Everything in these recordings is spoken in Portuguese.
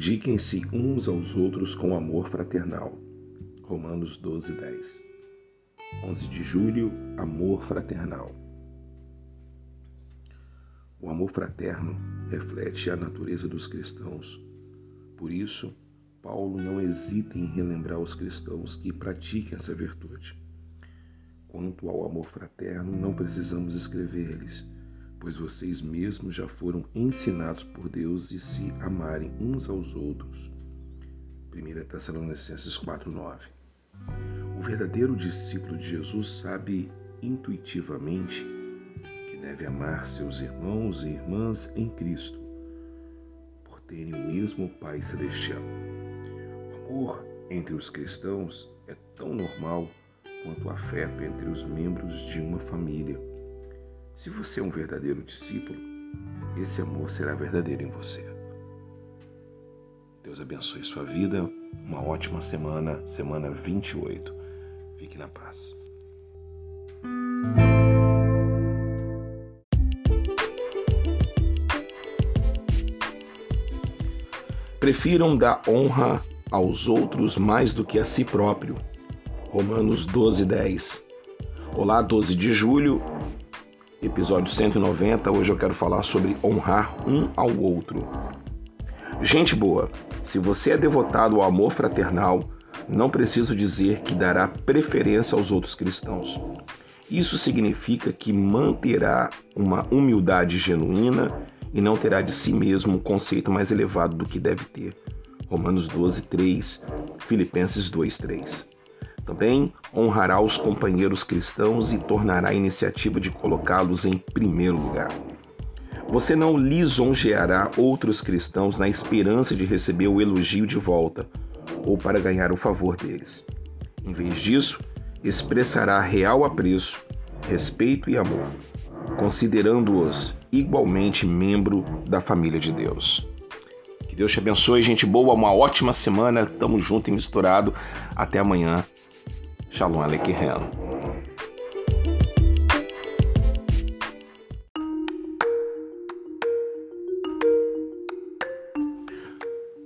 Dediquem-se uns aos outros com amor fraternal. Romanos 12, 10. 11 de julho, amor fraternal. O amor fraterno reflete a natureza dos cristãos. Por isso, Paulo não hesita em relembrar os cristãos que pratiquem essa virtude. Quanto ao amor fraterno, não precisamos escrever-lhes, pois vocês mesmos já foram ensinados por Deus e se amarem uns aos outros. 1 Tessalonicenses 4:9. O verdadeiro discípulo de Jesus sabe intuitivamente deve amar seus irmãos e irmãs em Cristo, por terem o mesmo Pai Celestial. O amor entre os cristãos é tão normal quanto o afeto entre os membros de uma família. Se você é um verdadeiro discípulo, esse amor será verdadeiro em você. Deus abençoe sua vida. Uma ótima semana, semana 28. Fique na paz. Prefiram dar honra aos outros mais do que a si próprio. Romanos 12, 10. Olá, 12 de julho, episódio 190. Hoje eu quero falar sobre honrar um ao outro. Gente boa, se você é devotado ao amor fraternal, não preciso dizer que dará preferência aos outros cristãos. Isso significa que manterá uma humildade genuína e não terá de si mesmo um conceito mais elevado do que deve ter. Romanos 12, 3, Filipenses 2, 3. Também honrará os companheiros cristãos e tornará a iniciativa de colocá-los em primeiro lugar. Você não lisonjeará outros cristãos na esperança de receber o elogio de volta ou para ganhar o favor deles. Em vez disso, expressará real apreço, respeito e amor, considerando-os igualmente membro da família de Deus. Que Deus te abençoe, gente boa, uma ótima semana. Tamo junto e misturado. Até amanhã. Shalom Aleichem.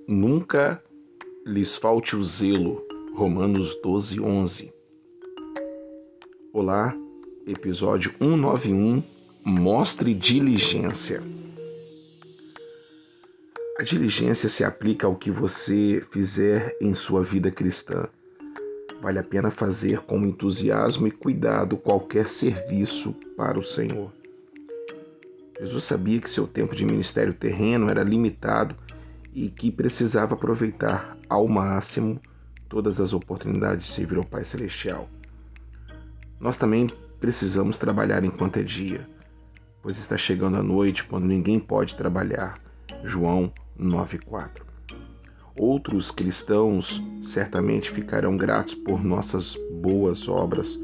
Nunca lhes falte o zelo. Romanos 12, 11. Olá, episódio 191 Mostre diligência. A diligência se aplica ao que você fizer em sua vida cristã. Vale a pena fazer com entusiasmo e cuidado qualquer serviço para o Senhor. Jesus sabia que seu tempo de ministério terreno era limitado e que precisava aproveitar ao máximo todas as oportunidades de servir ao Pai Celestial. Nós também precisamos trabalhar enquanto é dia pois está chegando a noite quando ninguém pode trabalhar. João 9:4. Outros cristãos certamente ficarão gratos por nossas boas obras,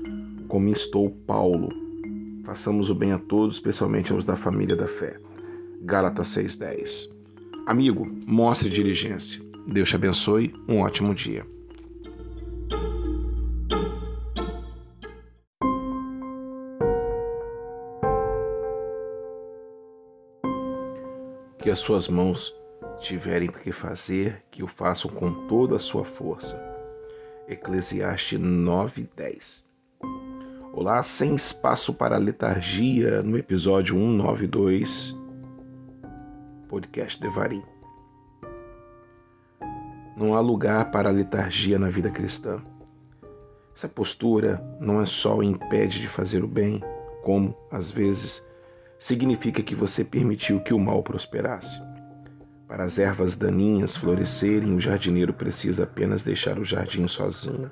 como estou Paulo. Façamos o bem a todos, especialmente aos da família da fé. Gálatas 6:10. Amigo, mostre diligência. Deus te abençoe. Um ótimo dia. que as suas mãos tiverem que fazer, que o façam com toda a sua força. Eclesiastes 9:10. Olá, sem espaço para letargia no episódio 192 podcast Devarim. Não há lugar para letargia na vida cristã. Essa postura não é só impede de fazer o bem, como às vezes significa que você permitiu que o mal prosperasse. Para as ervas daninhas florescerem, o jardineiro precisa apenas deixar o jardim sozinho.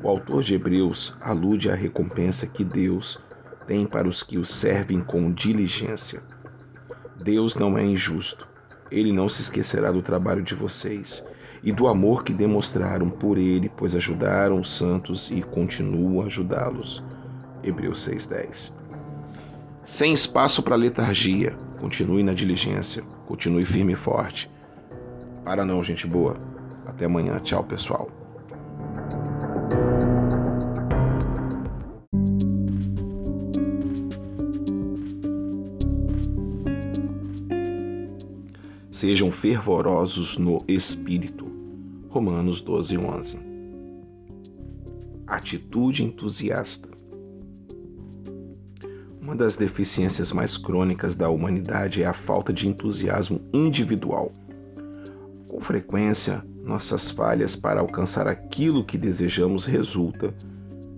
O autor de Hebreus alude à recompensa que Deus tem para os que o servem com diligência. Deus não é injusto. Ele não se esquecerá do trabalho de vocês e do amor que demonstraram por ele, pois ajudaram os santos e continuam a ajudá-los. Hebreus 6:10. Sem espaço para letargia, continue na diligência, continue firme e forte. Para não, gente boa. Até amanhã. Tchau, pessoal. sejam fervorosos no espírito. Romanos 12, 11. Atitude entusiasta. Uma das deficiências mais crônicas da humanidade é a falta de entusiasmo individual. Com frequência, nossas falhas para alcançar aquilo que desejamos resulta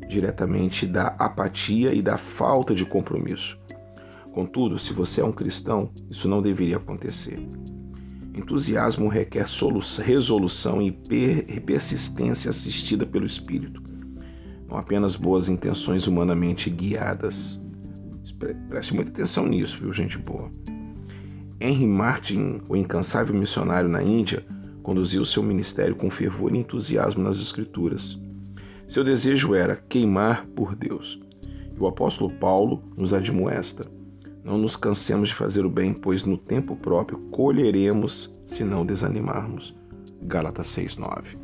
diretamente da apatia e da falta de compromisso. Contudo, se você é um cristão, isso não deveria acontecer. Entusiasmo requer resolução e persistência assistida pelo Espírito, não apenas boas intenções humanamente guiadas. Preste muita atenção nisso, viu, gente boa. Henry Martin, o incansável missionário na Índia, conduziu seu ministério com fervor e entusiasmo nas Escrituras. Seu desejo era queimar por Deus. E o apóstolo Paulo nos admoesta: não nos cansemos de fazer o bem, pois no tempo próprio colheremos se não desanimarmos. Gálatas 6:9.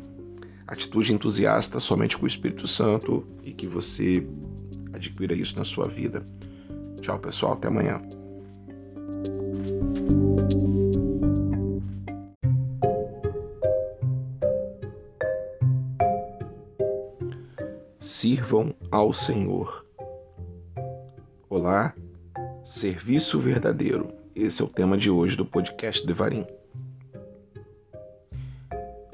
Atitude entusiasta somente com o Espírito Santo e que você adquira isso na sua vida. Tchau, pessoal, até amanhã. Sirvam ao Senhor. Olá, Serviço verdadeiro. Esse é o tema de hoje do podcast Devarim.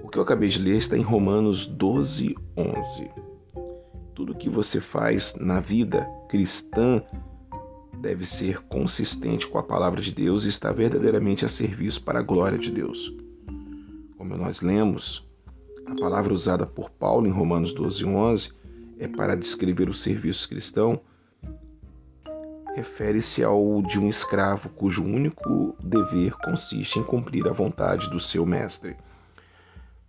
O que eu acabei de ler está em Romanos 12, 11. Tudo que você faz na vida cristã deve ser consistente com a palavra de Deus e estar verdadeiramente a serviço para a glória de Deus. Como nós lemos, a palavra usada por Paulo em Romanos 12, 11 é para descrever o serviço cristão refere-se ao de um escravo cujo único dever consiste em cumprir a vontade do seu mestre.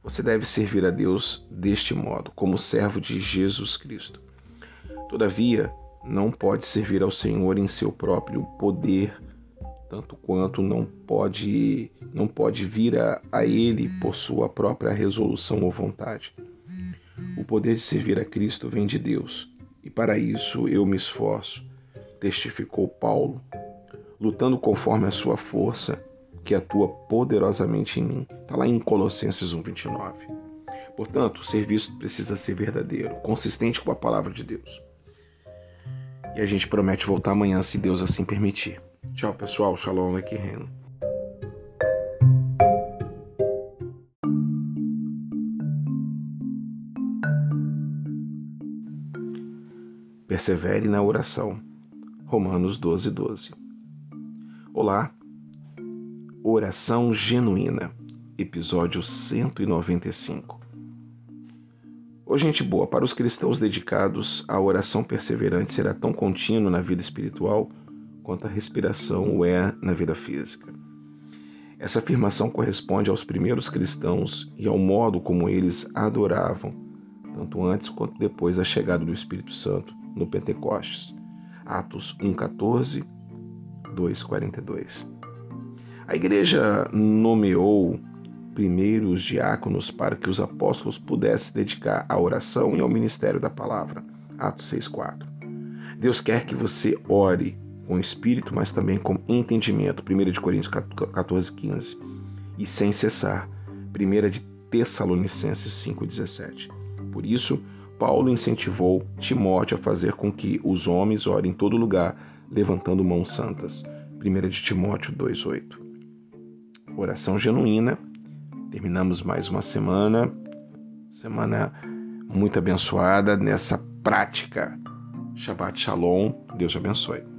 Você deve servir a Deus deste modo, como servo de Jesus Cristo. Todavia, não pode servir ao Senhor em seu próprio poder, tanto quanto não pode não pode vir a, a ele por sua própria resolução ou vontade. O poder de servir a Cristo vem de Deus, e para isso eu me esforço testificou Paulo, lutando conforme a sua força, que atua poderosamente em mim. Está lá em Colossenses 1,29. Portanto, o serviço precisa ser verdadeiro, consistente com a palavra de Deus. E a gente promete voltar amanhã, se Deus assim permitir. Tchau, pessoal. Shalom, aqui Reno. Persevere na oração. Romanos 12, 12. Olá, Oração Genuína, episódio 195. Ô gente boa, para os cristãos dedicados, a oração perseverante será tão contínua na vida espiritual quanto a respiração o é na vida física. Essa afirmação corresponde aos primeiros cristãos e ao modo como eles adoravam, tanto antes quanto depois da chegada do Espírito Santo no Pentecostes Atos 1,14, 2,42. A igreja nomeou primeiros diáconos para que os apóstolos pudessem dedicar à oração e ao ministério da palavra. Atos 6,4. Deus quer que você ore com espírito, mas também com entendimento. 1 Coríntios 14, 15. E sem cessar. 1 de Tessalonicenses 5,17. Por isso, Paulo incentivou Timóteo a fazer com que os homens orem em todo lugar, levantando mãos santas. 1 de Timóteo 2,8. Oração genuína. Terminamos mais uma semana, semana muito abençoada nessa prática. Shabbat Shalom. Deus te abençoe.